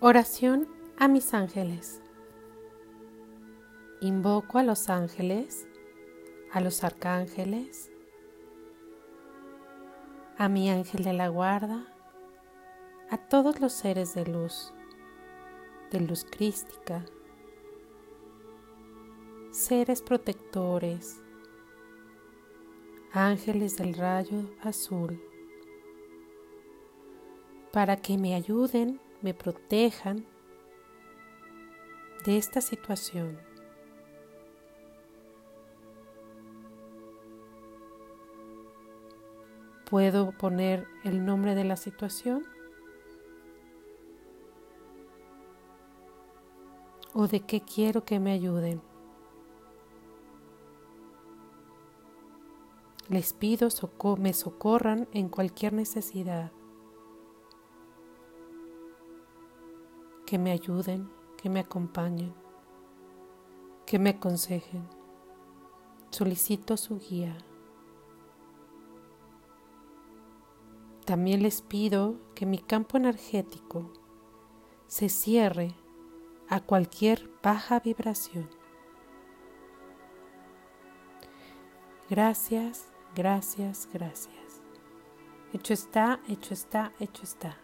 Oración a mis ángeles. Invoco a los ángeles, a los arcángeles, a mi ángel de la guarda, a todos los seres de luz, de luz crística, seres protectores, ángeles del rayo azul, para que me ayuden me protejan de esta situación. ¿Puedo poner el nombre de la situación? ¿O de qué quiero que me ayuden? Les pido me socorran en cualquier necesidad. Que me ayuden, que me acompañen, que me aconsejen. Solicito su guía. También les pido que mi campo energético se cierre a cualquier baja vibración. Gracias, gracias, gracias. Hecho está, hecho está, hecho está.